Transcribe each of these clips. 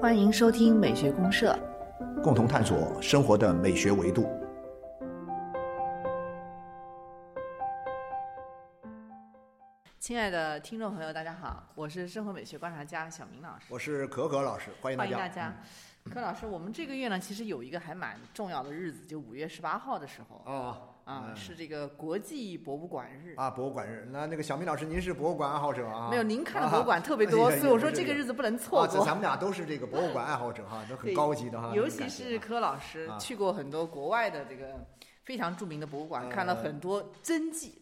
欢迎收听美学公社。共同探索生活的美学维度。亲爱的听众朋友，大家好，我是生活美学观察家小明老师。我是可可老师，欢迎大家。欢迎大家。柯老师，我们这个月呢，其实有一个还蛮重要的日子，就五月十八号的时候。哦。啊，是这个国际博物馆日。啊，博物馆日。那那个小明老师，您是博物馆爱好者啊？没有，您看的博物馆特别多，所以我说这个日子不能错过。咱们俩都是这个博物馆爱好者哈，都很高级的哈。尤其是柯老师去过很多国外的这个非常著名的博物馆，看了很多真迹。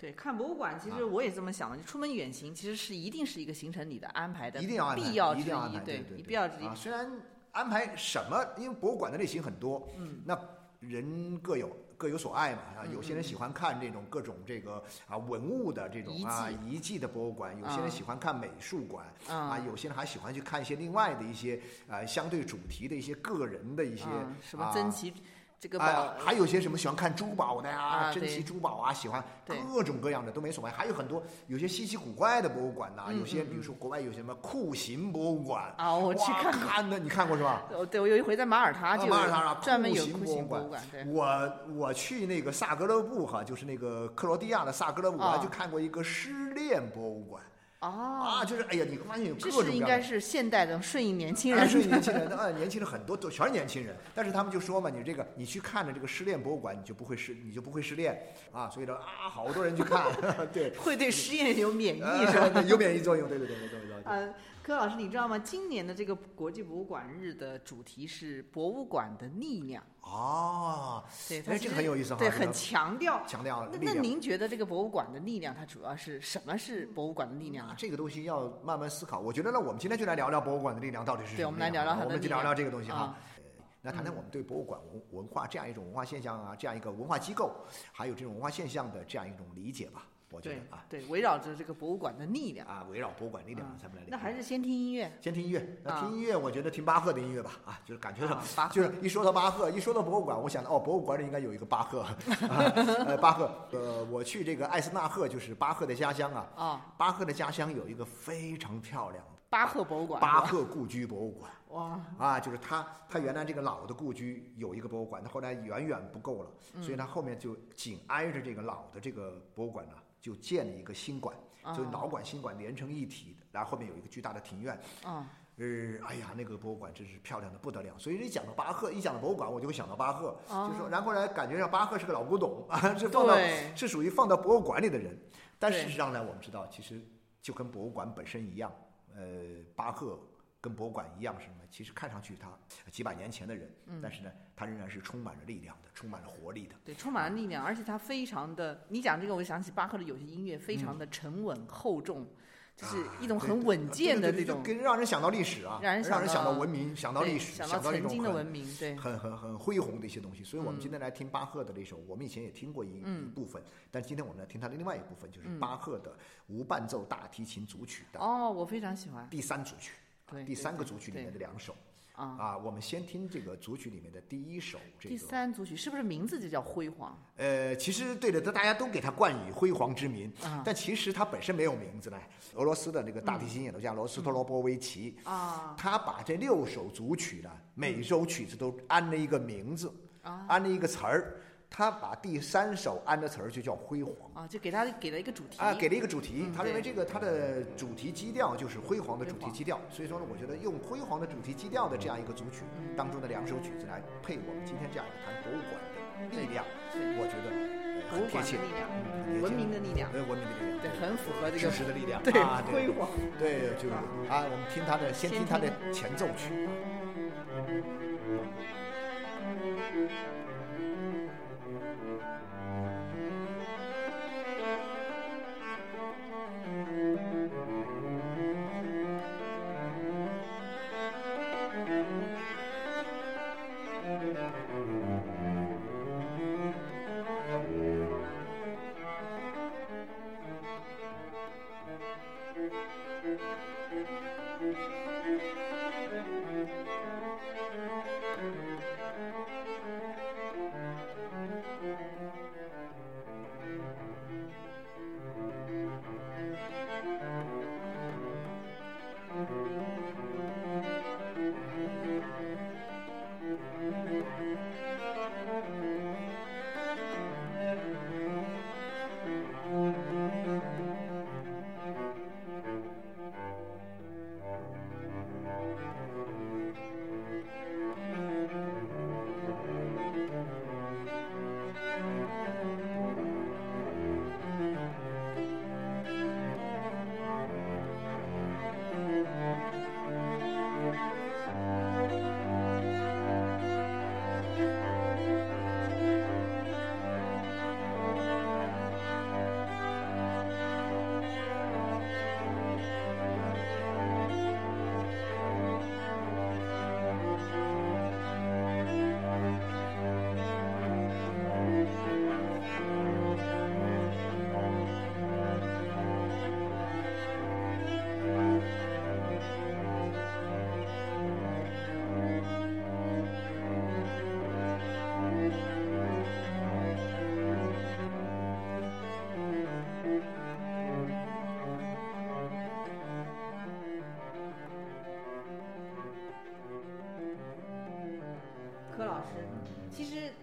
对，看博物馆，其实我也这么想的。就出门远行，其实是一定是一个行程里的安排的，一定要必要之一。对，你必要之一。虽然安排什么，因为博物馆的类型很多，嗯，那人各有。各有所爱嘛啊，有些人喜欢看这种各种这个啊文物的这种啊遗迹的博物馆，有些人喜欢看美术馆啊，有些人还喜欢去看一些另外的一些啊相对主题的一些个人的一些什么珍奇。这个啊，还有些什么喜欢看珠宝的呀，珍奇珠宝啊，喜欢各种各样的都没所谓。还有很多有些稀奇古怪的博物馆呐，有些比如说国外有什么酷刑博物馆。啊，我去看。的，你看过是吧？对，我有一回在马耳他就马耳他专门有酷刑博物馆。我我去那个萨格勒布哈，就是那个克罗地亚的萨格勒布，我还去看过一个失恋博物馆。啊，就是哎呀，你发现有各种各样应该是现代的顺应年轻人，顺应年轻人的啊，年轻人很多都全是年轻人，但是他们就说嘛，你这个你去看了这个失恋博物馆，你就不会失，你就不会失恋啊，所以说啊，好多人去看，对，会对失恋有免疫是吧？有免疫作用，对对对对对对。嗯，柯老师，你知道吗？今年的这个国际博物馆日的主题是博物馆的力量。哦，对，哎，这个很有意思哈。对，很强调强调。那那您觉得这个博物馆的力量，它主要是什么是博物馆的力量啊？这个东西要慢慢思考。我觉得呢，我们今天就来聊聊博物馆的力量到底是什么。对，我们来聊聊我们就聊聊这个东西哈。那谈谈我们对博物馆文文化这样一种文化现象啊，这样一个文化机构，还有这种文化现象的这样一种理解吧。我觉得啊，对，围绕着这个博物馆的力量啊，围绕博物馆力量，咱们来聊。那还是先听音乐，先听音乐。那听音乐，我觉得听巴赫的音乐吧，啊，就是感觉上，就是一说到巴赫，一说到博物馆，我想到哦，博物馆里应该有一个巴赫。呃，巴赫，呃，我去这个艾斯纳赫，就是巴赫的家乡啊。啊。巴赫的家乡有一个非常漂亮的巴赫博物馆，巴赫故居博物馆。哇。啊，就是他，他原来这个老的故居有一个博物馆，他后来远远不够了，所以他后面就紧挨着这个老的这个博物馆呢。就建了一个新馆，就老馆新馆连成一体，然后后面有一个巨大的庭院。嗯，呃，哎呀，那个博物馆真是漂亮的不得了。所以一讲到巴赫，一讲到博物馆，我就会想到巴赫，就说，然后呢，感觉上巴赫是个老古董啊，是放到是属于放到博物馆里的人。但事实上呢，我们知道，其实就跟博物馆本身一样，呃，巴赫。跟博物馆一样是什么？其实看上去他几百年前的人，但是呢，他仍然是充满着力量的，充满了活力的。对，充满了力量，而且他非常的，你讲这个，我想起巴赫的有些音乐，非常的沉稳厚重，就是一种很稳健的这种，跟让人想到历史啊，让人让人想到文明，想到历史，想到曾经的文明，对，很很很恢宏的一些东西。所以我们今天来听巴赫的这首，我们以前也听过一一部分，但今天我们来听他的另外一部分，就是巴赫的无伴奏大提琴组曲的。哦，我非常喜欢第三组曲。第三个组曲里面的两首啊啊，我们先听这个组曲里面的第一首。这第三组曲是不是名字就叫辉煌？呃，其实对的，都大家都给它冠以辉煌之名，但其实它本身没有名字呢。俄罗斯的那个大提琴演奏家罗斯托罗波维奇啊，他把这六首组曲呢，每一首曲子都安了一个名字，安了一个词儿。他把第三首安的词儿就叫辉煌。啊，就给他给了一个主题。啊，给了一个主题。他认为这个他的主题基调就是辉煌的主题基调，所以说呢，我觉得用辉煌的主题基调的这样一个组曲当中的两首曲子来配我们今天这样一个谈博物馆的力量，我觉得很贴切。力量，文明的力量，对文明的力量，对，很符合这个知识的力量，对，辉煌，对，就是啊，我们听他的，先听他的前奏曲。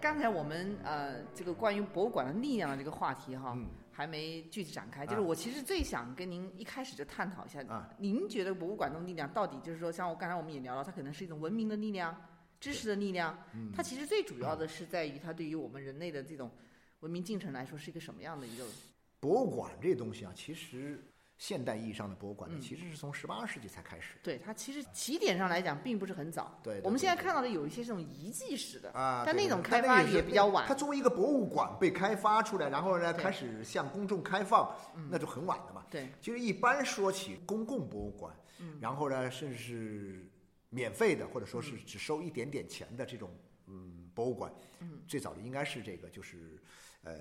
刚才我们呃这个关于博物馆的力量的这个话题哈，还没具体展开。就是我其实最想跟您一开始就探讨一下，您觉得博物馆的力量到底就是说，像我刚才我们也聊了，它可能是一种文明的力量、知识的力量。它其实最主要的是在于它对于我们人类的这种文明进程来说是一个什么样的一个？博物馆这东西啊，其实。现代意义上的博物馆呢，其实是从十八世纪才开始。对它其实起点上来讲，并不是很早。对，我们现在看到的有一些这种遗迹式的啊，但那种开发也比较晚。它作为一个博物馆被开发出来，然后呢开始向公众开放，那就很晚了嘛。对，其实一般说起公共博物馆，然后呢甚至是免费的，或者说是只收一点点钱的这种嗯博物馆，最早的应该是这个就是呃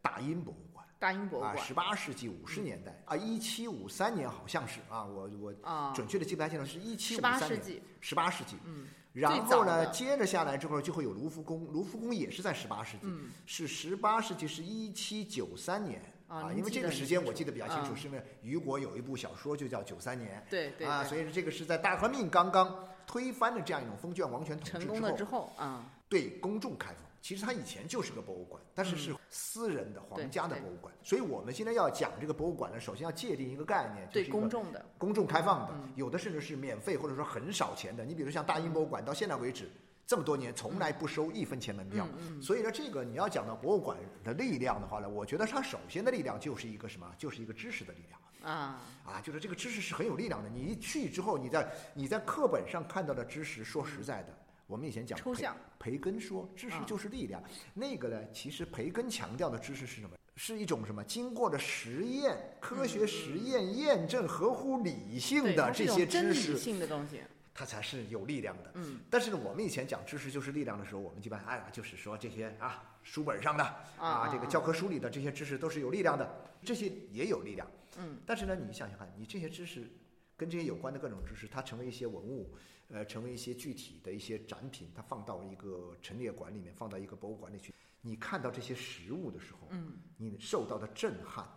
大英博物馆。大英博物馆啊，十八世纪五十年代啊，一七五三年好像是啊，我我准确的记不太清了，是一七五三年，十八世纪，嗯，然后呢，接着下来之后就会有卢浮宫，卢浮宫也是在十八世纪，是十八世纪是一七九三年啊，因为这个时间我记得比较清楚，是因为雨果有一部小说就叫九三年，对对啊，所以这个是在大革命刚刚推翻了这样一种封建王权统治之后之后啊，对公众开放。其实它以前就是个博物馆，但是是私人的、皇家的博物馆。所以我们今天要讲这个博物馆呢，首先要界定一个概念，就是公众的、公众开放的，有的甚至是免费或者说很少钱的。你比如像大英博物馆，到现在为止这么多年从来不收一分钱门票。所以呢，这个你要讲到博物馆的力量的话呢，我觉得它首先的力量就是一个什么？就是一个知识的力量啊啊，就是这个知识是很有力量的。你一去之后，你在你在课本上看到的知识，说实在的。我们以前讲抽象，培根说知识就是力量。那个呢，其实培根强调的知识是什么？是一种什么？经过了实验、科学实验验证、合乎理性的这些知识，性的东西，它才是有力量的。嗯。但是呢，我们以前讲知识就是力量的时候，我们基本上哎呀，就是说这些啊，书本上的啊，这个教科书里的这些知识都是有力量的，这些也有力量。嗯。但是呢，你想想看，你这些知识跟这些有关的各种知识，它成为一些文物。呃，成为一些具体的一些展品，它放到一个陈列馆里面，放到一个博物馆里去。你看到这些实物的时候，嗯，你受到的震撼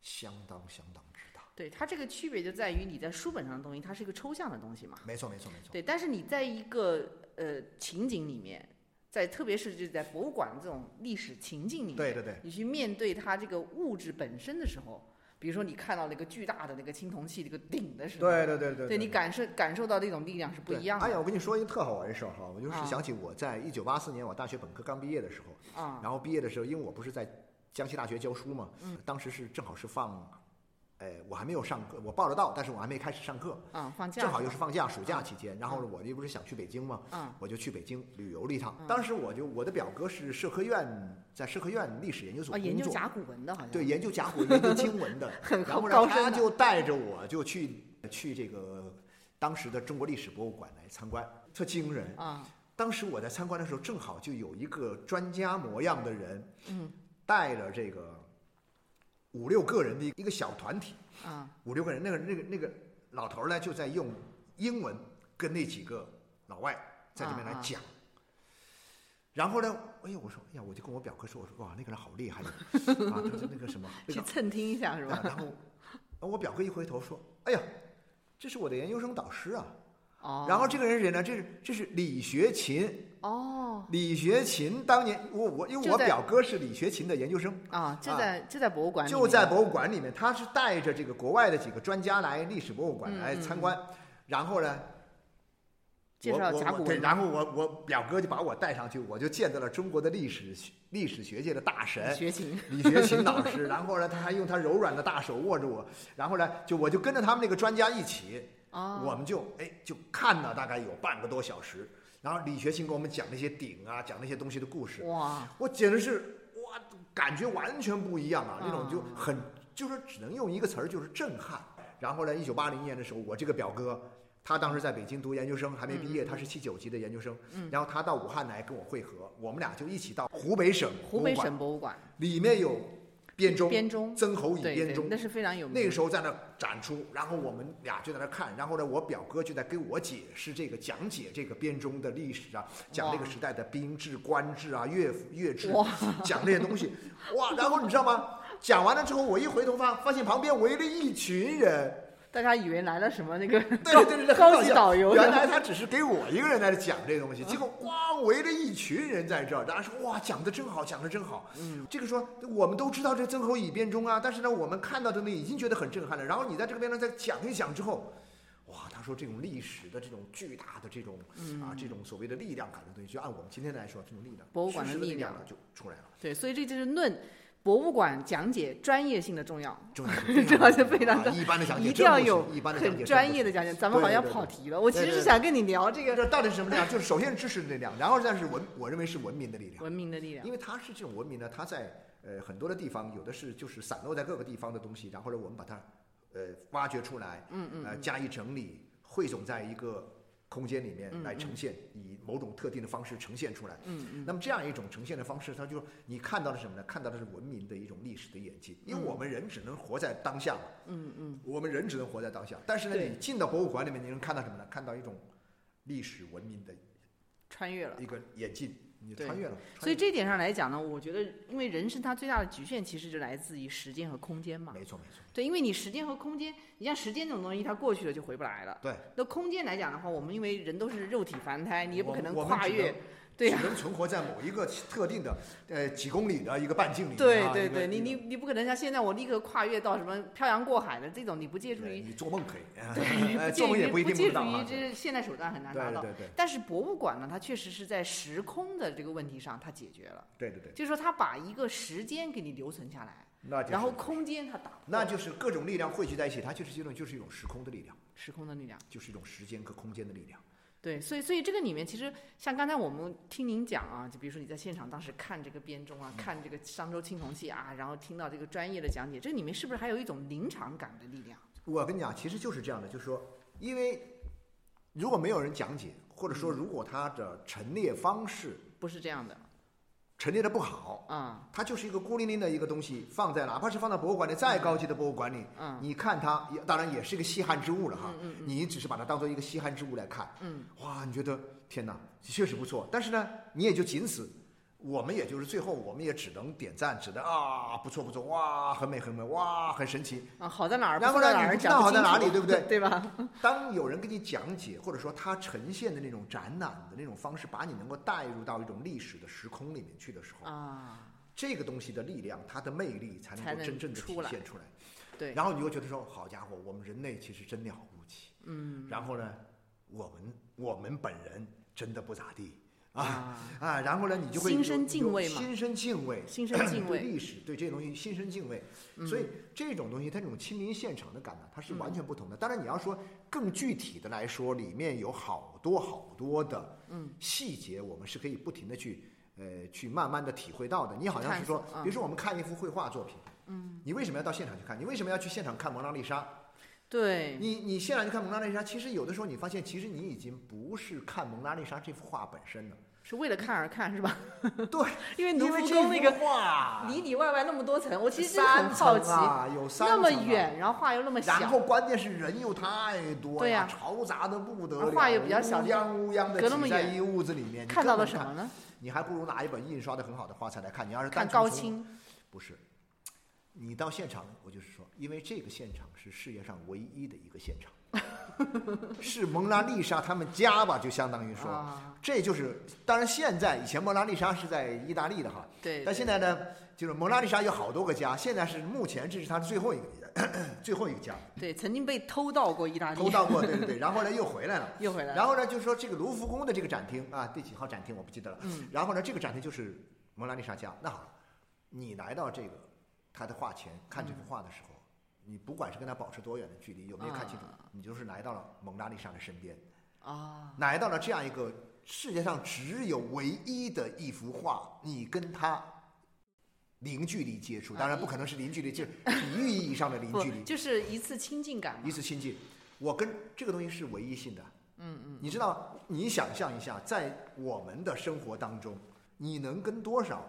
相当相当之大。对它这个区别就在于你在书本上的东西，它是一个抽象的东西嘛。没错，没错，没错。对，但是你在一个呃情景里面，在特别是就是在博物馆这种历史情境里面，对对对，你去面对它这个物质本身的时候。比如说，你看到那个巨大的那个青铜器这个鼎的时候，对对对对，对你感受感受到那种力量是不一样的。哎呀，我跟你说一个特好玩的事儿哈，我就是想起我在一九八四年我大学本科刚毕业的时候，啊，然后毕业的时候，因为我不是在江西大学教书嘛，嗯，当时是正好是放。哎，我还没有上课，我报了到，但是我还没开始上课。啊，放假正好又是放假，暑假期间。然后我又不是想去北京嘛，我就去北京旅游了一趟。当时我就我的表哥是社科院，在社科院历史研究所工作，研究甲骨文的，好像对，研究甲骨文、研究经文的。然后，他就带着我就去去这个当时的中国历史博物馆来参观，特惊人啊！当时我在参观的时候，正好就有一个专家模样的人，嗯，带着这个。五六个人的一个小团体，啊，五六个人，那个那个那个老头呢，就在用英文跟那几个老外在这边来讲。然后呢，哎呀，我说，哎呀，我就跟我表哥说，我说，哇，那个人好厉害 啊！他说那个什么，去蹭听一下是吧？然后，我表哥一回头说，哎呀，这是我的研究生导师啊。哦。然后这个人是谁呢？这是这是李学勤。哦，李学勤当年，我我因为我表哥是李学勤的研究生。啊，就在就在博物馆，就在博物馆里面，他是带着这个国外的几个专家来历史博物馆来参观，然后呢，介绍甲骨文，然后我我表哥就把我带上去，我就见到了中国的历史历史学界的大神李学勤，李学勤老师，然后呢，他还用他柔软的大手握着我，然后呢，就我就跟着他们那个专家一起，我们就哎就看了大概有半个多小时。然后李学勤给我们讲那些鼎啊，讲那些东西的故事，哇，我简直是哇，感觉完全不一样啊！那种就很，就是只能用一个词儿，就是震撼。然后呢，一九八零年的时候，我这个表哥，他当时在北京读研究生，还没毕业，他是七九级的研究生。嗯。然后他到武汉来跟我会合，我们俩就一起到湖北省湖北省博物馆，里面有。编钟，编钟，曾侯乙编钟，那是非常有名。那个时候在那展出，然后我们俩就在那看，然后呢，我表哥就在给我解释这个，讲解这个编钟的历史啊，讲那个时代的兵制、官制啊、乐、乐制，讲这些东西，哇！然后你知道吗？讲完了之后，我一回头发发现旁边围了一群人，大家以为来了什么那个对 对对高级导游，原来他只是给我一个人在这讲这东西，结果哇围着一群人在这儿，大家说哇讲的真好，讲的真好。嗯，这个说我们都知道这曾侯乙编钟啊，但是呢我们看到的呢已经觉得很震撼了。然后你在这个边上再讲一讲之后，哇，他说这种历史的这种巨大的这种啊这种所谓的力量感的东西，就按我们今天来说，这种力量，博物馆的力量就出来了。对，所以这就是论。博物馆讲解专业性的重要，重要，这要是非常的，一般的讲解一定要有很专业的讲解。咱们好像跑题了，我其实是想跟你聊这个。这到底是什么力量？就是首先是知识的力量，然后再是文，我认为是文明的力量。文明的力量，因为它是这种文明呢，它在呃很多的地方，有的是就是散落在各个地方的东西，然后呢我们把它呃挖掘出来，嗯嗯，呃加以整理，汇总在一个。空间里面来呈现，以某种特定的方式呈现出来。嗯嗯。那么这样一种呈现的方式，它就你看到了什么呢？看到的是文明的一种历史的演进。因为我们人只能活在当下嘛。嗯嗯。我们人只能活在当下，但是呢，你进到博物馆里面，你能看到什么呢？看到一种历史文明的穿越了一个演进。你穿越了，所以这一点上来讲呢，我觉得，因为人生它最大的局限其实就来自于时间和空间嘛。没错，没错。对，因为你时间和空间，你像时间这种东西，它过去了就回不来了。对。那空间来讲的话，我们因为人都是肉体凡胎，你也不可能跨越。对只能存活在某一个特定的呃几公里的一个半径里。对对对，你你你不可能像现在我立刻跨越到什么漂洋过海的这种，你不借助于你做梦可以，对，做梦也不一定不借助于这现代手段很难达到。对对对。但是博物馆呢，它确实是在时空的这个问题上，它解决了。对对对。就是说，它把一个时间给你留存下来，那然后空间它打，那就是各种力量汇聚在一起，它就是这种就是一种时空的力量。时空的力量。就是一种时间和空间的力量。对，所以所以这个里面其实像刚才我们听您讲啊，就比如说你在现场当时看这个编钟啊，看这个商周青铜器啊，然后听到这个专业的讲解，这里面是不是还有一种临场感的力量？我跟你讲，其实就是这样的，就是说，因为如果没有人讲解，或者说如果它的陈列方式不是这样的。陈列的不好，啊，它就是一个孤零零的一个东西，放在哪怕是放在博物馆里再高级的博物馆里，嗯，你看它也，当然也是一个稀罕之物了哈，嗯嗯，你只是把它当做一个稀罕之物来看，嗯，哇，你觉得天哪，确实不错，但是呢，你也就仅此。我们也就是最后，我们也只能点赞，只能啊，不错不错，哇，很美很美，哇，很神奇啊，好在哪儿？然后呢，你不知道好在哪里，对不对？对吧？当有人给你讲解，或者说他呈现的那种展览的那种方式，把你能够带入到一种历史的时空里面去的时候啊，这个东西的力量，它的魅力才能够真正的体现出来。对。然后你会觉得说，好家伙，我们人类其实真了不起。嗯。然后呢，我们我们本人真的不咋地。啊啊，然后呢，你就会心生敬畏嘛，心生敬畏，心生敬畏，对历史，对这些东西心生敬畏。所以这种东西，它这种亲临现场的感呢，它是完全不同的。当然，你要说更具体的来说，里面有好多好多的细节，我们是可以不停的去呃去慢慢的体会到的。你好像是说，比如说我们看一幅绘画作品，嗯，你为什么要到现场去看？你为什么要去现场看蒙娜丽莎？对你，你现在去看蒙娜丽莎，其实有的时候你发现，其实你已经不是看蒙娜丽莎这幅画本身了，是为了看而看，是吧？对，因为卢浮宫那个画里里外外那么多层，我其实很好奇，有那么远，然后画又那么小，然后关键是人又太多，对呀，嘈杂的不得了，画又比较小，乌泱乌泱的挤在一屋子里面，看到了什么呢？你还不如拿一本印刷的很好的画册来看。你要是看高清，不是。你到现场，我就是说，因为这个现场是世界上唯一的一个现场，是蒙娜丽莎他们家吧，就相当于说，这就是。当然，现在以前蒙娜丽莎是在意大利的哈，对。但现在呢，就是蒙娜丽莎有好多个家，现在是目前这是他最后一个 最后一个家。对，曾经被偷盗过意大利。偷盗过，对对对。然后呢，又回来了。又回来。然后呢，就是说这个卢浮宫的这个展厅啊，第几号展厅我不记得了。嗯。然后呢，这个展厅就是蒙娜丽莎家。那好了，你来到这个。他的画前看这幅画的时候，你不管是跟他保持多远的距离，有没有看清楚，你就是来到了蒙娜丽莎的身边，啊，来到了这样一个世界上只有唯一的一幅画，你跟他零距离接触，当然不可能是零距离，就是体育意义上的零距离，就是一次亲近感，一次亲近。我跟这个东西是唯一性的，嗯嗯，你知道，你想象一下，在我们的生活当中，你能跟多少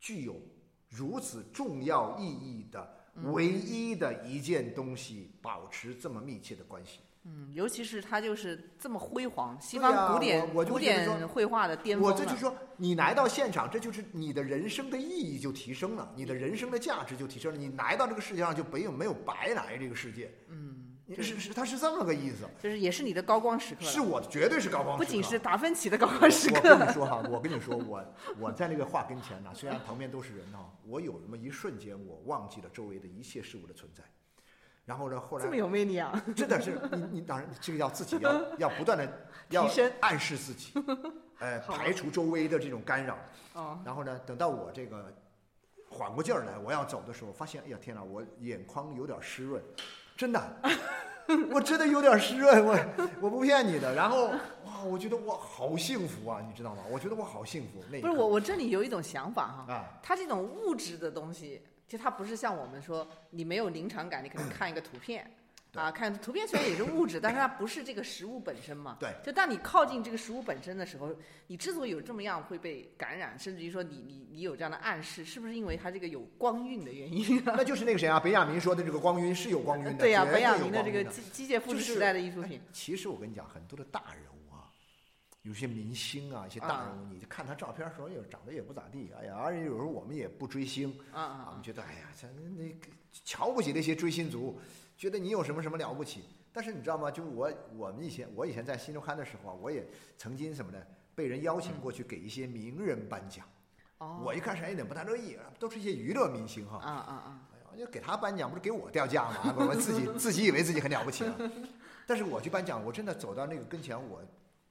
具有如此重要意义的唯一的一件东西，保持这么密切的关系。嗯，尤其是它就是这么辉煌，西方古典古典绘画的巅峰。我这就说，你来到现场，这就是你的人生的意义就提升了，你的人生的价值就提升了。你来到这个世界上，就没有没有白来这个世界。嗯。是是，他是这么个意思，就是也是你的高光时刻。是我绝对是高光时刻，不仅是达芬奇的高光时刻。我跟你说哈，我跟你说，我我在那个画跟前呢，虽然旁边都是人哈，我有那么一瞬间，我忘记了周围的一切事物的存在。然后呢，后来这么有魅力啊！真的是你你当然这个要自己要 要不断的要暗示自己，呃，排除周围的这种干扰。哦。然后呢，等到我这个缓过劲儿来，我要走的时候，发现哎呀天哪，我眼眶有点湿润。真的，我真的有点湿润，我我不骗你的。然后哇，我觉得我好幸福啊，你知道吗？我觉得我好幸福。那不是我，我这里有一种想法哈，它这种物质的东西，就它不是像我们说，你没有临场感，你可能看一个图片。啊，看图片虽然也是物质，但是它不是这个食物本身嘛。对。就当你靠近这个食物本身的时候，你之所以有这么样会被感染，甚至于说你你你有这样的暗示，是不是因为它这个有光晕的原因？那就是那个谁啊，北雅明说的这个光晕是有光晕的。对呀，北雅明的这个机机械复制时代的艺术品。其实我跟你讲，很多的大人物啊，有些明星啊，一些大人物，你就看他照片的时候，也长得也不咋地。哎呀，而且有时候我们也不追星啊，我们觉得哎呀，瞧不起那些追星族，觉得你有什么什么了不起。但是你知道吗？就我我们以前我以前在新周刊的时候啊，我也曾经什么呢？被人邀请过去给一些名人颁奖。哦。我一开始还有点不太乐意，都是一些娱乐明星哈。啊啊啊！哎呀，就给他颁奖，不是给我掉价吗？我自己自己以为自己很了不起了。但是我去颁奖，我真的走到那个跟前，我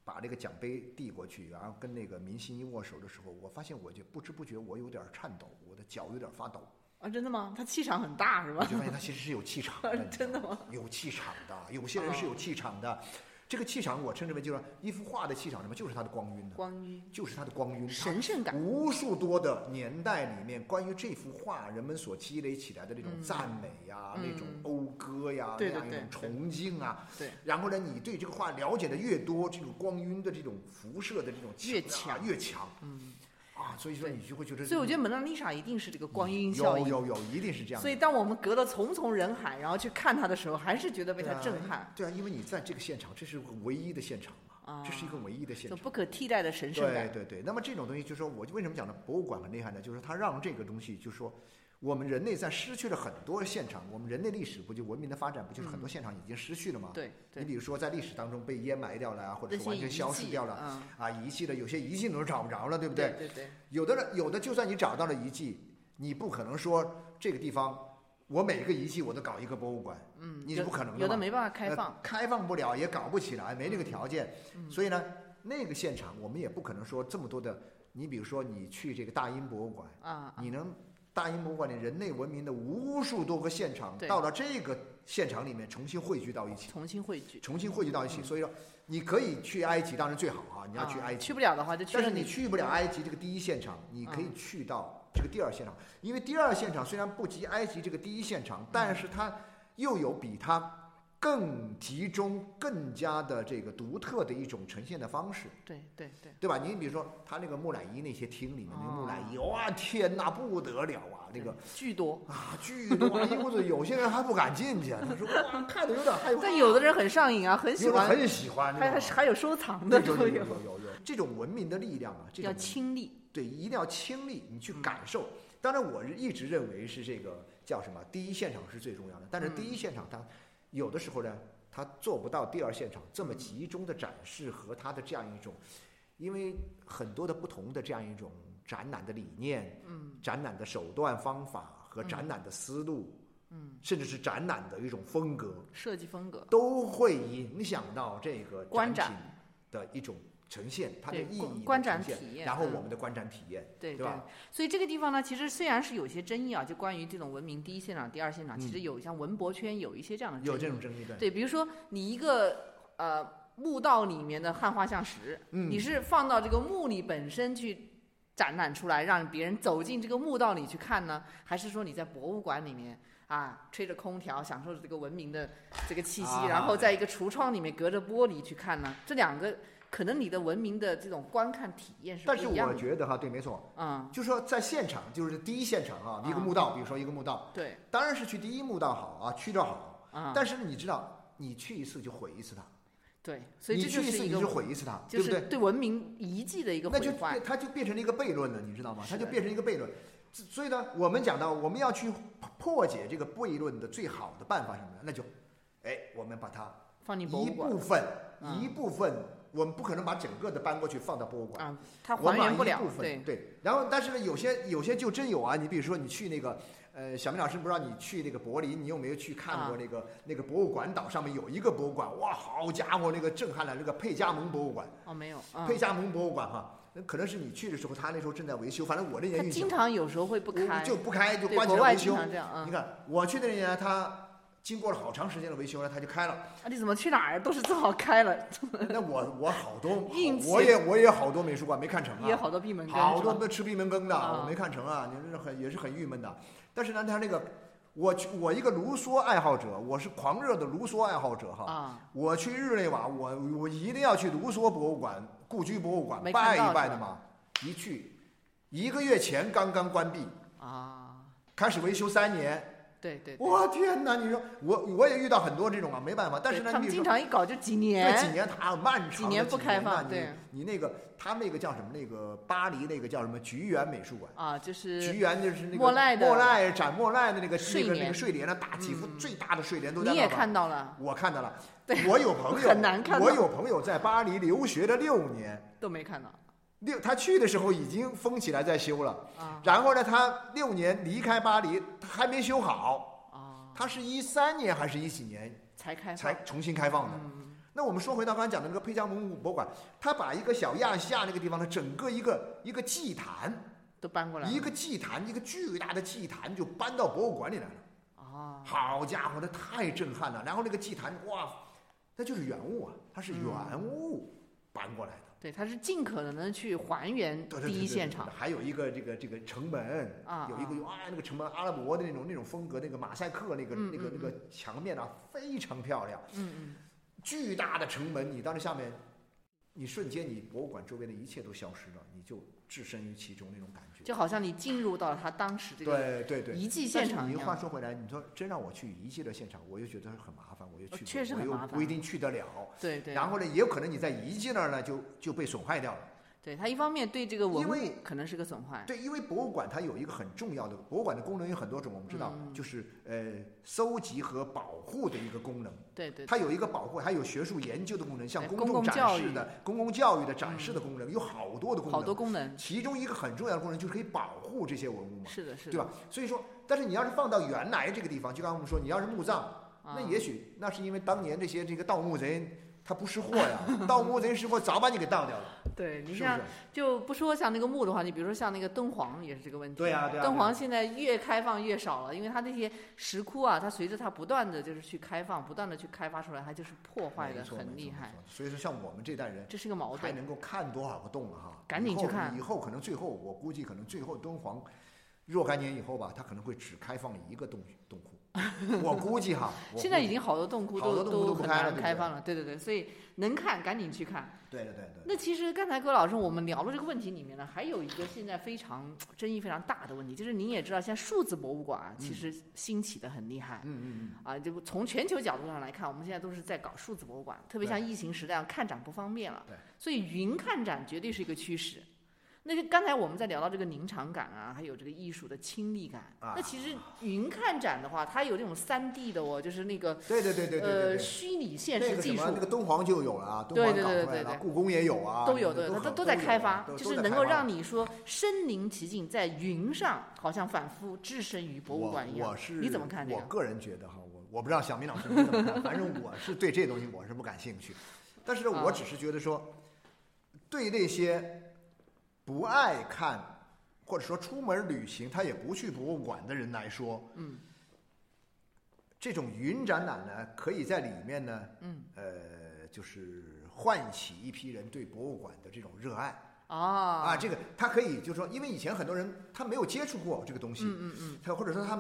把那个奖杯递过去，然后跟那个明星一握手的时候，我发现我就不知不觉我有点颤抖，我的脚有点发抖。啊，真的吗？他气场很大，是吧？我就发现他其实是有气场的，真的吗？有气场的，有些人是有气场的。这个气场我称之为，就是一幅画的气场，什么？就是它的光晕的。光晕。就是它的光晕。神圣感。无数多的年代里面，关于这幅画，人们所积累起来的那种赞美呀，那种讴歌呀，那样一种崇敬啊。对。然后呢，你对这个画了解的越多，这种光晕的这种辐射的这种越强越强。嗯。啊，所以说你就会觉得，所以我觉得蒙娜丽莎一定是这个光阴效应，有有有，一定是这样。所以当我们隔了重重人海，然后去看她的时候，还是觉得被她震撼。对啊，因为你在这个现场，这是唯一的现场嘛，这是一个唯一的现场，不可替代的神圣感。对对对，那么这种东西，就是说我为什么讲呢？博物馆很厉害呢？就是它让这个东西，就是说。我们人类在失去了很多现场，我们人类历史不就文明的发展不就是很多现场已经失去了吗？对，你比如说在历史当中被淹埋掉了啊，或者是完全消失掉了啊，遗迹的有些遗迹都找不着了，对不对？对对。有的人有的就算你找到了遗迹，你不可能说这个地方我每个遗迹我都搞一个博物馆，嗯，你是不可能的。有的没办法开放，开放不了也搞不起来，没那个条件。所以呢，那个现场我们也不可能说这么多的。你比如说你去这个大英博物馆啊，你能。大英博物馆里人类文明的无数多个现场，到了这个现场里面重新汇聚到一起，重新汇聚，重新汇聚到一起。所以说，你可以去埃及，当然最好啊！你要去埃及，去不了的话就。但是你去不了埃及这个第一现场，你可以去到这个第二现场，因为第二现场虽然不及埃及这个第一现场，但是它又有比它。更集中、更加的这个独特的一种呈现的方式，对对对，对吧？你比如说他那个木乃伊那些厅里面那个木乃伊，哇天哪，不得了啊！那个巨多啊，巨多！一屋子有些人还不敢进去，他说哇，看的有点害怕。但有的人很上瘾啊，很喜欢，很喜欢，还还有收藏的都有。有有有这种文明的力量啊，要亲历，对，一定要亲历，你去感受。当然，我是一直认为是这个叫什么？第一现场是最重要的，但是第一现场它。有的时候呢，他做不到第二现场这么集中的展示和他的这样一种，因为很多的不同的这样一种展览的理念，嗯，展览的手段方法和展览的思路，嗯，甚至是展览的一种风格，设计风格，都会影响到这个观展。的一种。呈现它的意义，观展体验，然后我们的观展体验，对对吧？所以这个地方呢，其实虽然是有些争议啊，就关于这种文明第一现场、第二现场，其实有像文博圈有一些这样的有这种争议，对，比如说你一个呃墓道里面的汉画像石，嗯。你是放到这个墓里本身去展览出来，让别人走进这个墓道里去看呢，还是说你在博物馆里面啊吹着空调，享受着这个文明的这个气息，然后在一个橱窗里面隔着玻璃去看呢？这两个。可能你的文明的这种观看体验是不一样的。但是我觉得哈，对，没错，嗯，就是说在现场，就是第一现场啊，一个墓道，比如说一个墓道，对，当然是去第一墓道好啊，去的好，啊，但是你知道，你去一次就毁一次它，对，所以这就是一个毁一次它，对不对？对文明遗迹的一个那就它就变成了一个悖论了，你知道吗？它就变成一个悖论。所以呢，我们讲到我们要去破解这个悖论的最好的办法什么呢？那就哎，我们把它放进一部分一部分，我们不可能把整个的搬过去放到博物馆啊，它还原不了。对对。然后，但是呢，有些有些就真有啊。你比如说，你去那个呃，小明老师不知道你去那个柏林，你有没有去看过那个那个博物馆岛上面有一个博物馆？哇，好家伙，那个震撼了！那个佩加蒙博物馆哦，没有佩加蒙博物馆哈。那可能是你去的时候，他那时候正在维修。反正我那年运气，经常有时候会不开，就不开，就关起来维修。你看我去的那年，他经过了好长时间的维修呢，它就开了。啊，你怎么去哪儿都是正好开了？那我我好多，我也我也好多美术馆没看成啊。也好多闭门羹。好多吃闭门羹的，我没看成啊，你是很也是很郁闷的。但是呢，他那个。我去，我一个卢梭爱好者，我是狂热的卢梭爱好者哈。啊。我去日内瓦，我我一定要去卢梭博物馆、故居博物馆拜一拜的嘛。一去，一个月前刚刚关闭。啊。开始维修三年。对对，我天哪！你说我我也遇到很多这种啊，没办法。但是呢，他们经常一搞就几年，对几年，他漫长几年不开放。对，你那个他那个叫什么？那个巴黎那个叫什么？菊园美术馆啊，就是菊园就是那个莫奈的莫奈展莫奈的那个那个那个睡莲的大几幅最大的睡莲都在那。你也看到了？我看到了。对，我有朋友 很难看。我有朋友在巴黎留学了六年都没看到。六他去的时候已经封起来在修了啊，然后呢，他六年离开巴黎，他还没修好。他是一三年还是一几年才开才重新开放的？那我们说回到刚才讲的那个佩加蒙古博物馆，他把一个小亚细亚那个地方的整个一个一个祭坛都搬过来，一个祭坛，一个巨大的祭坛就搬到博物馆里来了。啊，好家伙，那太震撼了！然后那个祭坛，哇，那就是原物啊，它是原物搬过来的。对，它是尽可能的去还原第一现场。还有一个这个这个城门啊，有一个啊，那个城门阿拉伯的那种那种风格，那个马赛克那个那个那个墙面啊，非常漂亮。嗯嗯。巨大的城门，你到那下面，你瞬间你博物馆周边的一切都消失了，你就置身于其中那种感觉。就好像你进入到了他当时这个对对对遗迹现场一样。你话说回来，你说真让我去遗迹的现场，我又觉得很麻烦，我又去，确实很麻烦，不一定去得了。对对。然后呢，也有可能你在遗迹那儿呢，就就被损坏掉了。对它一方面对这个文物可能是个损坏。对，因为博物馆它有一个很重要的，博物馆的功能有很多种，我们知道，就是呃，搜集和保护的一个功能。对对。它有一个保护，还有学术研究的功能，向公众展示的公共教育的展示的功能，有好多的功能。好多功能。其中一个很重要的功能就是可以保护这些文物嘛。是的，是的。对吧？所以说，但是你要是放到原来这个地方，就刚我们说，你要是墓葬，那也许那是因为当年这些这个盗墓贼。他不识货呀，盗墓贼识货，早把你给盗掉了。对你像就不说像那个墓的话，你比如说像那个敦煌也是这个问题。对啊，对啊。敦煌现在越开放越少了，因为它那些石窟啊，它随着它不断的就是去开放，不断的去开发出来，它就是破坏的很厉害。所以说，像我们这代人，这是个矛盾，还能够看多少个洞了哈？赶紧去看。以后可能最后，我估计可能最后敦煌若干年以后吧，它可能会只开放一个洞洞窟。我估计哈，现在已经好多洞窟都都很难开放了，对对对，所以能看赶紧去看。对对对对。那其实刚才葛老师我们聊了这个问题里面呢，还有一个现在非常 争议非常大的问题，就是您也知道，现在数字博物馆啊其实兴起的很厉害。嗯嗯嗯。啊，就从全球角度上来看，我们现在都是在搞数字博物馆，特别像疫情时代看展不方便了，对。所以云看展绝对是一个趋势。那个刚才我们在聊到这个临场感啊，还有这个艺术的亲历感。啊。那其实云看展的话，它有这种三 D 的哦，就是那个。对对对对对对。呃，虚拟现实技术。那个那个敦煌就有了啊，敦煌搞出来了，故宫也有啊。都有对，它都都在开发，就是能够让你说身临其境，在云上，好像反复置身于博物馆一样。我是你怎么看这个？我个人觉得哈，我我不知道小明老师你怎么看，反正我是对这东西我是不感兴趣，但是我只是觉得说，对那些。不爱看，或者说出门旅行他也不去博物馆的人来说，嗯，这种云展览呢，可以在里面呢，嗯，呃，就是唤起一批人对博物馆的这种热爱。啊。啊，这个他可以就是说，因为以前很多人他没有接触过这个东西，嗯嗯嗯，他或者说他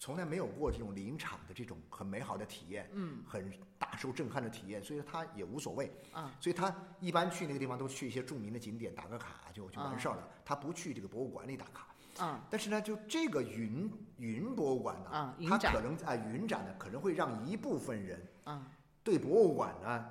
从来没有过这种临场的这种很美好的体验，嗯，很大受震撼的体验，所以说他也无所谓啊。所以他一般去那个地方都去一些著名的景点打个卡就就完事儿了，他不去这个博物馆里打卡。啊，但是呢，就这个云云博物馆呢，啊，它可能啊云展呢可能会让一部分人啊对博物馆呢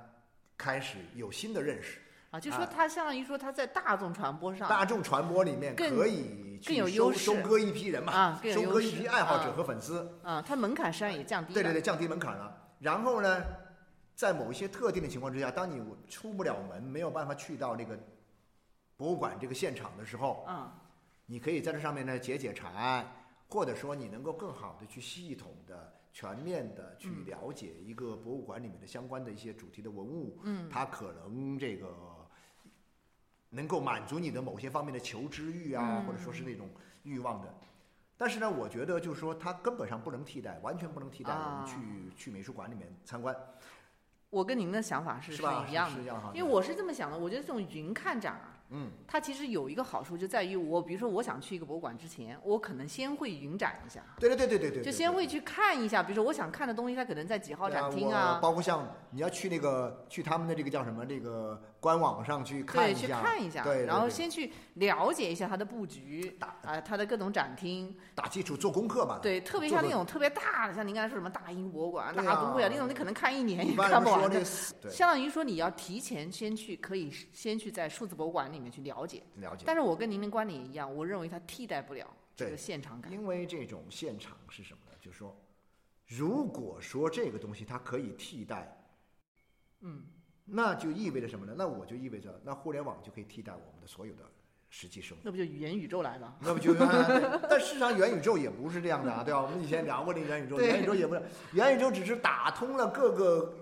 开始有新的认识。啊，就说它相当于说它在大众传播上，大众传播里面可以更有优势，收割一批人嘛，啊，收割一批爱好者和粉丝，啊，它门槛实际上也降低了，对对对，降低门槛了。然后呢，在某一些特定的情况之下，当你出不了门，没有办法去到那个博物馆这个现场的时候，嗯，你可以在这上面呢解解馋，或者说你能够更好的去系统的、全面的去了解一个博物馆里面的相关的一些主题的文物，嗯，它可能这个能够满足你的某些方面的求知欲啊，或者说是那种欲望的。但是呢，我觉得就是说，它根本上不能替代，完全不能替代我们去去美术馆里面参观。我跟您的想法是是一样的，因为我是这么想的，我觉得这种云看展啊。嗯，它其实有一个好处，就在于我，比如说我想去一个博物馆之前，我可能先会云展一下。对对对对对对。就先会去看一下，比如说我想看的东西，它可能在几号展厅啊。包括像你要去那个去他们的这个叫什么这个官网上去看一下。对，去看一下。对。然后先去了解一下它的布局，打啊，它的各种展厅。打基础，做功课嘛。对，特别像那种特别大的，像您刚才说什么大英博物馆、大都会啊那种，你可能看一年也看不完。对。相当于说你要提前先去，可以先去在数字博物馆里面去了解。了解，但是我跟您的观点一样，我认为它替代不了这个现场感。因为这种现场是什么呢？就是说，如果说这个东西它可以替代，嗯，那就意味着什么呢？那我就意味着，那互联网就可以替代我们的所有的实际生活。那不就元宇宙来了？那不就？但事实上，元宇宙也不是这样的啊，对吧？我们以前聊过这元宇宙，元宇宙也不是，元宇宙只是打通了各个。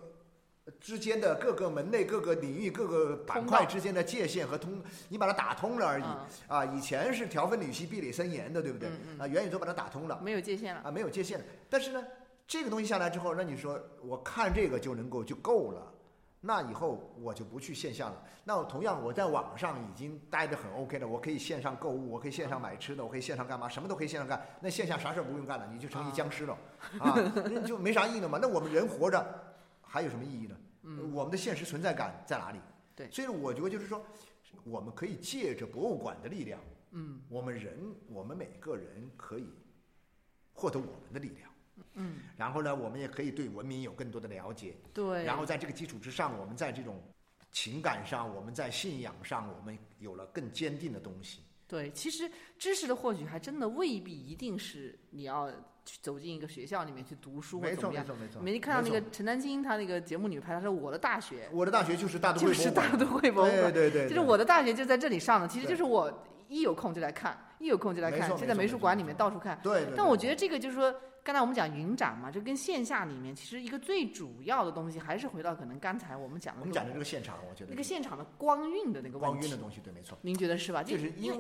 之间的各个门类、各个领域、各个板块之间的界限和通，你把它打通了而已啊！以前是条分缕析、壁垒森严的，对不对？啊，元宇宙把它打通了，没有界限了啊，没有界限了。但是呢，这个东西下来之后，那你说我看这个就能够就够了，那以后我就不去线下了。那同样，我在网上已经待得很 OK 了，我可以线上购物，我可以线上买吃的，我可以线上干嘛？什么都可以线上干。那线下啥事儿不用干了，你就成一僵尸了 啊！那就没啥意义了嘛。那我们人活着还有什么意义呢？我们的现实存在感在哪里？对，所以我觉得就是说，我们可以借着博物馆的力量，嗯，我们人，我们每个人可以获得我们的力量，嗯，然后呢，我们也可以对文明有更多的了解，对，然后在这个基础之上，我们在这种情感上，我们在信仰上，我们有了更坚定的东西。对，其实知识的获取还真的未必一定是你要。去走进一个学校里面去读书或者怎么样？没错没错没看到那个陈丹青他那个节目里面拍，他说我的大学，我的大学就是大都会 就是大都会博物馆，对对对，就是我的大学就在这里上的。其实就是我一有空就来看，一有空就来看，就在美术馆里面到处看。对。但我觉得这个就是说，刚才我们讲云展嘛，就跟线下里面其实一个最主要的东西，还是回到可能刚才我们讲的。我们讲的这个现场，我觉得那个现场的光晕的那个光晕的东西，对，没错。您觉得是吧？就是因为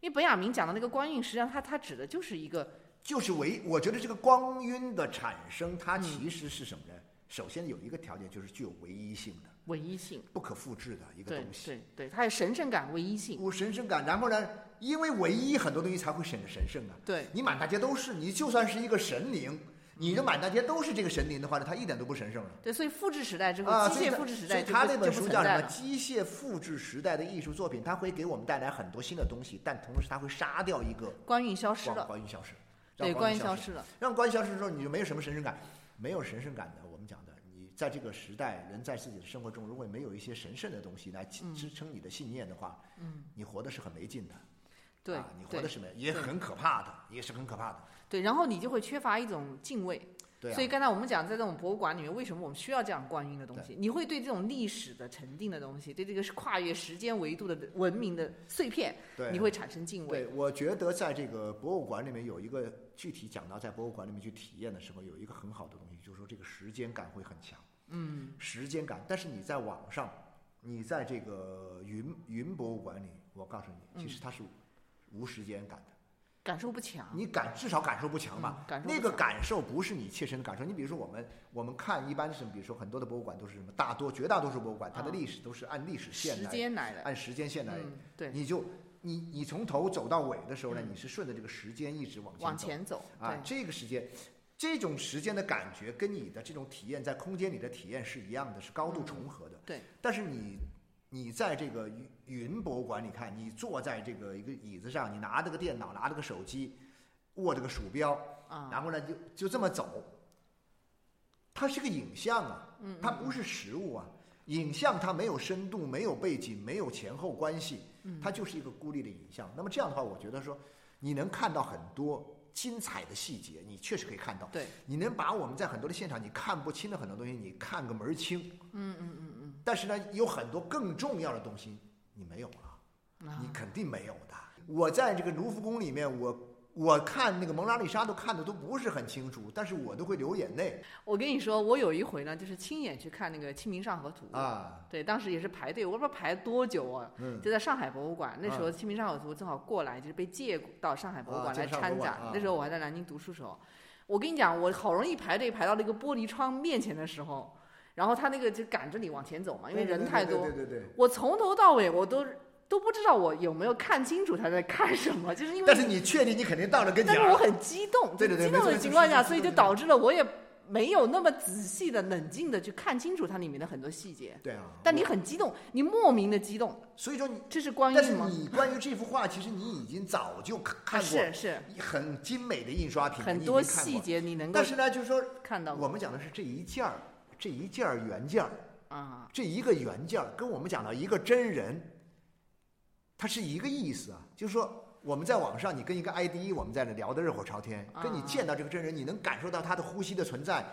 因为本雅明讲的那个光晕，实际上它它指的就是一个。就是唯，我觉得这个光晕的产生，它其实是什么呢？首先有一个条件，就是具有唯一性的，唯一性，不可复制的一个东西。对对对，它有神圣感，唯一性。有神圣感，然后呢，因为唯一，很多东西才会显得神圣啊。对，你满大街都是，你就算是一个神灵，你的满大街都是这个神灵的话呢，它一点都不神圣了。对，所以复制时代之后，机械复制时代就他那本书叫什么？机械复制时代的艺术作品，它会给我们带来很多新的东西，但同时它会杀掉一个光晕消失了，光晕消失。对，光消失了。让光消失的时候，你就没有什么神圣感，没有神圣感的。我们讲的，你在这个时代，人在自己的生活中，如果没有一些神圣的东西来支撑你的信念的话，嗯，你活的是很没劲的。对，你活的是没，也很可怕的，也是很可怕的。对，然后你就会缺乏一种敬畏。对。所以刚才我们讲，在这种博物馆里面，为什么我们需要这样观音的东西？你会对这种历史的沉淀的东西，对这个是跨越时间维度的文明的碎片，对，你会产生敬畏。对，我觉得在这个博物馆里面有一个。具体讲到在博物馆里面去体验的时候，有一个很好的东西，就是说这个时间感会很强。嗯，时间感。但是你在网上，你在这个云云博物馆里，我告诉你，其实它是无时间感的，感受不强。你感至少感受不强吧？感受那个感受不是你切身的感受。你比如说我们我们看一般是，比如说很多的博物馆都是什么？大多绝大多数博物馆，它的历史都是按历史线来的，按时间线来。对，你就。你你从头走到尾的时候呢，你是顺着这个时间一直往往前走啊。这个时间，这种时间的感觉跟你的这种体验在空间里的体验是一样的，是高度重合的。对。但是你你在这个云云博物馆里看，你坐在这个一个椅子上，你拿着个电脑，拿着个手机，握着个鼠标，啊，然后呢就就这么走，它是个影像啊，它不是实物啊。影像它没有深度，没有背景，没有前后关系，它就是一个孤立的影像。那么这样的话，我觉得说，你能看到很多精彩的细节，你确实可以看到。对，你能把我们在很多的现场你看不清的很多东西，你看个门儿清。嗯嗯嗯嗯。但是呢，有很多更重要的东西你没有了，你肯定没有的。我在这个卢浮宫里面，我。我看那个蒙娜丽莎都看的都不是很清楚，但是我都会流眼泪。我跟你说，我有一回呢，就是亲眼去看那个《清明上河图》啊，对，当时也是排队，我不知道排多久啊，就在上海博物馆。那时候《清明上河图》正好过来，就是被借到上海博物馆来参展。那时候我还在南京读书时候，我跟你讲，我好容易排队排到那个玻璃窗面前的时候，然后他那个就赶着你往前走嘛，因为人太多。对对对。我从头到尾我都。都不知道我有没有看清楚他在看什么，就是因为。但是你确定你肯定到了跟前。但是我很激动，对对对，激动的情况下，所以就导致了我也没有那么仔细的、冷静的去看清楚它里面的很多细节。对啊。但你很激动，你莫名的激动。所以说你这是关于但是你关于这幅画，其实你已经早就看过，是是，很精美的印刷品，很多细节你能够。但是呢，就是说看到我们讲的是这一件儿，这一件儿原件儿啊，这一个原件儿跟我们讲到一个真人。它是一个意思啊，就是说我们在网上，你跟一个 ID，我们在那聊得热火朝天，跟你见到这个真人，你能感受到他的呼吸的存在，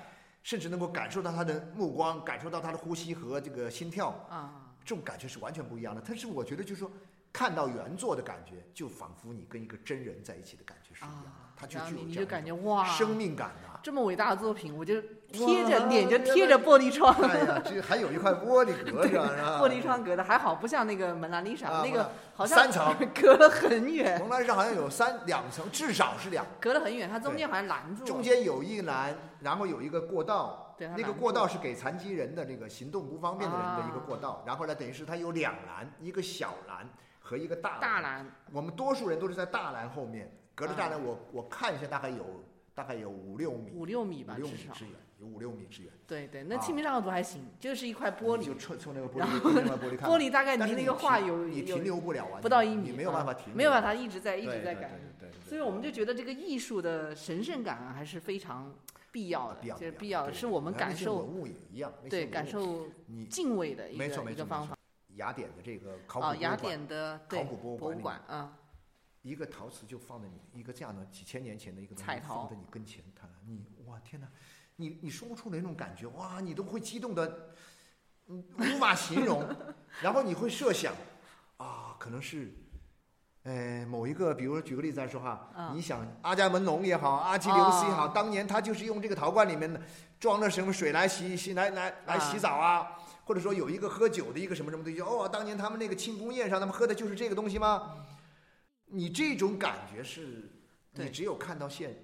甚至能够感受到他的目光，感受到他的呼吸和这个心跳啊，这种感觉是完全不一样的。但是我觉得就是说，看到原作的感觉，就仿佛你跟一个真人在一起的感觉是一样的，它就具有这样生命感的。这么伟大的作品，我就。贴着脸就贴着玻璃窗，哎呀，这还有一块玻璃隔着？玻璃窗隔的还好，不像那个蒙娜丽莎，那个好像三层隔了很远。蒙娜丽莎好像有三两层，至少是两。隔了很远，它中间好像拦住。中间有一栏，然后有一个过道，对，那个过道是给残疾人的那个行动不方便的人的一个过道。然后呢，等于是它有两栏，一个小栏和一个大大栏。我们多数人都是在大栏后面，隔着大栏，我我看一下，大概有大概有五六米，五六米吧，至少。有五六米之远。对对，那《清明上河图》还行，就是一块玻璃，就冲冲 那个玻璃，玻璃看。玻璃大概离那个画有你停留不了啊，不到一米，没有办法停，没有办法一直在一直在改。对对对。所以我们就觉得这个艺术的神圣感啊还是非常必要的，就是必要的，是我们感受文物也一样，对感受敬畏的一个一个方法。雅典的这个考古雅典的考古博物馆啊，一个陶瓷就放在你一个这样的几千年前的一个彩陶放在你跟前，看你哇天哪！你你说不出那种感觉，哇，你都会激动的，嗯，无法形容。然后你会设想，啊，可能是，呃，某一个，比如说举个例子来说哈，你想阿伽门农也好，阿基琉斯也好，当年他就是用这个陶罐里面的装了什么水来洗洗来来来洗澡啊，或者说有一个喝酒的一个什么什么东西，哦，当年他们那个庆功宴上他们喝的就是这个东西吗？你这种感觉是，你只有看到现。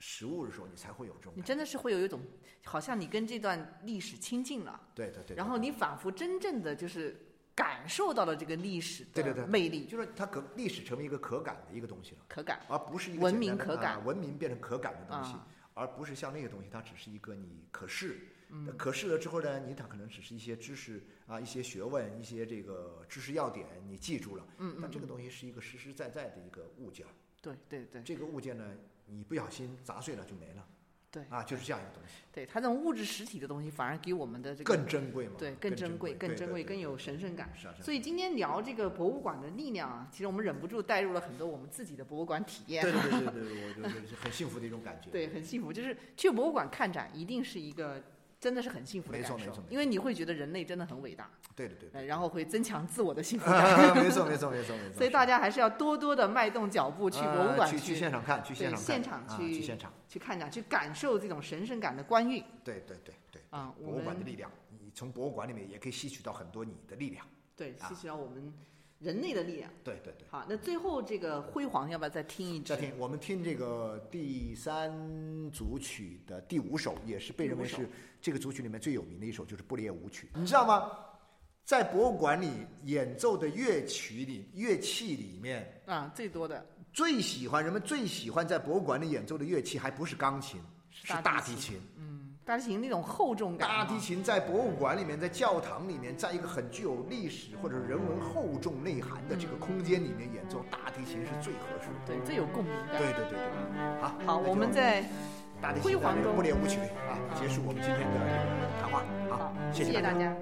实物的时候，你才会有这种。你真的是会有一种，好像你跟这段历史亲近了。对对对。然后你仿佛真正的就是感受到了这个历史的魅力。就是它可历史成为一个可感的一个东西了。可感。而不是一个文明可感，文明变成可感的东西，而不是像那个东西，它只是一个你可视。嗯。可是了之后呢，你它可能只是一些知识啊，一些学问，一些这个知识要点，你记住了。嗯嗯。但这个东西是一个实实在在的一个物件。对对对。这个物件呢？你不小心砸碎了就没了，对啊，就是这样一个东西。对它这种物质实体的东西，反而给我们的这个更珍贵嘛？对，更珍贵，更珍贵，更有神圣感。是啊，所以今天聊这个博物馆的力量啊，其实我们忍不住带入了很多我们自己的博物馆体验。对对对对对，我觉得很幸福的一种感觉。对，很幸福，就是去博物馆看展，一定是一个。真的是很幸福的感受，因为你会觉得人类真的很伟大。对的对对。然后会增强自我的幸福感。没错没错没错没错。所以大家还是要多多的迈动脚步去博物馆去去现场看，去现场现场去现场去看展，去感受这种神圣感的观运。对对对对。啊，博物馆的力量，你从博物馆里面也可以吸取到很多你的力量。对，吸取到我们。人类的力量，对对对。好，那最后这个辉煌要不要再听一？再听，我们听这个第三组曲的第五首，也是被认为是这个组曲里面最有名的一首，就是《布列舞曲》。你知道吗？在博物馆里演奏的乐曲里，乐器里面啊，最多的，最喜欢人们最喜欢在博物馆里演奏的乐器，还不是钢琴，是大提琴。嗯。大提琴那种厚重感。大提琴在博物馆里面，在教堂里面，在一个很具有历史或者人文厚重内涵的这个空间里面演奏大提琴是最合适的，对，最有共鸣感。对对对对，好，好，我们在辉煌中不列舞曲啊，结束我们今天的谈话。好，谢谢大家。